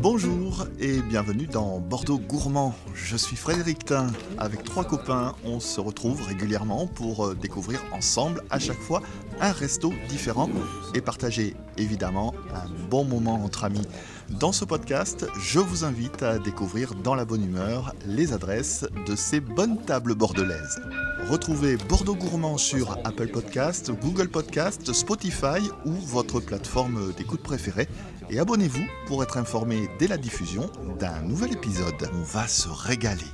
Bonjour et bienvenue dans Bordeaux Gourmand. Je suis Frédéric Tin. Avec trois copains, on se retrouve régulièrement pour euh, découvrir ensemble à chaque fois un resto différent et partager évidemment un bon moment entre amis. Dans ce podcast, je vous invite à découvrir dans la bonne humeur les adresses de ces bonnes tables bordelaises. Retrouvez Bordeaux Gourmand sur Apple Podcast, Google Podcast, Spotify ou votre plateforme d'écoute préférée et abonnez-vous pour être informé dès la diffusion d'un nouvel épisode. On va se régaler.